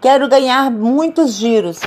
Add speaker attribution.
Speaker 1: Quero ganhar muitos giros.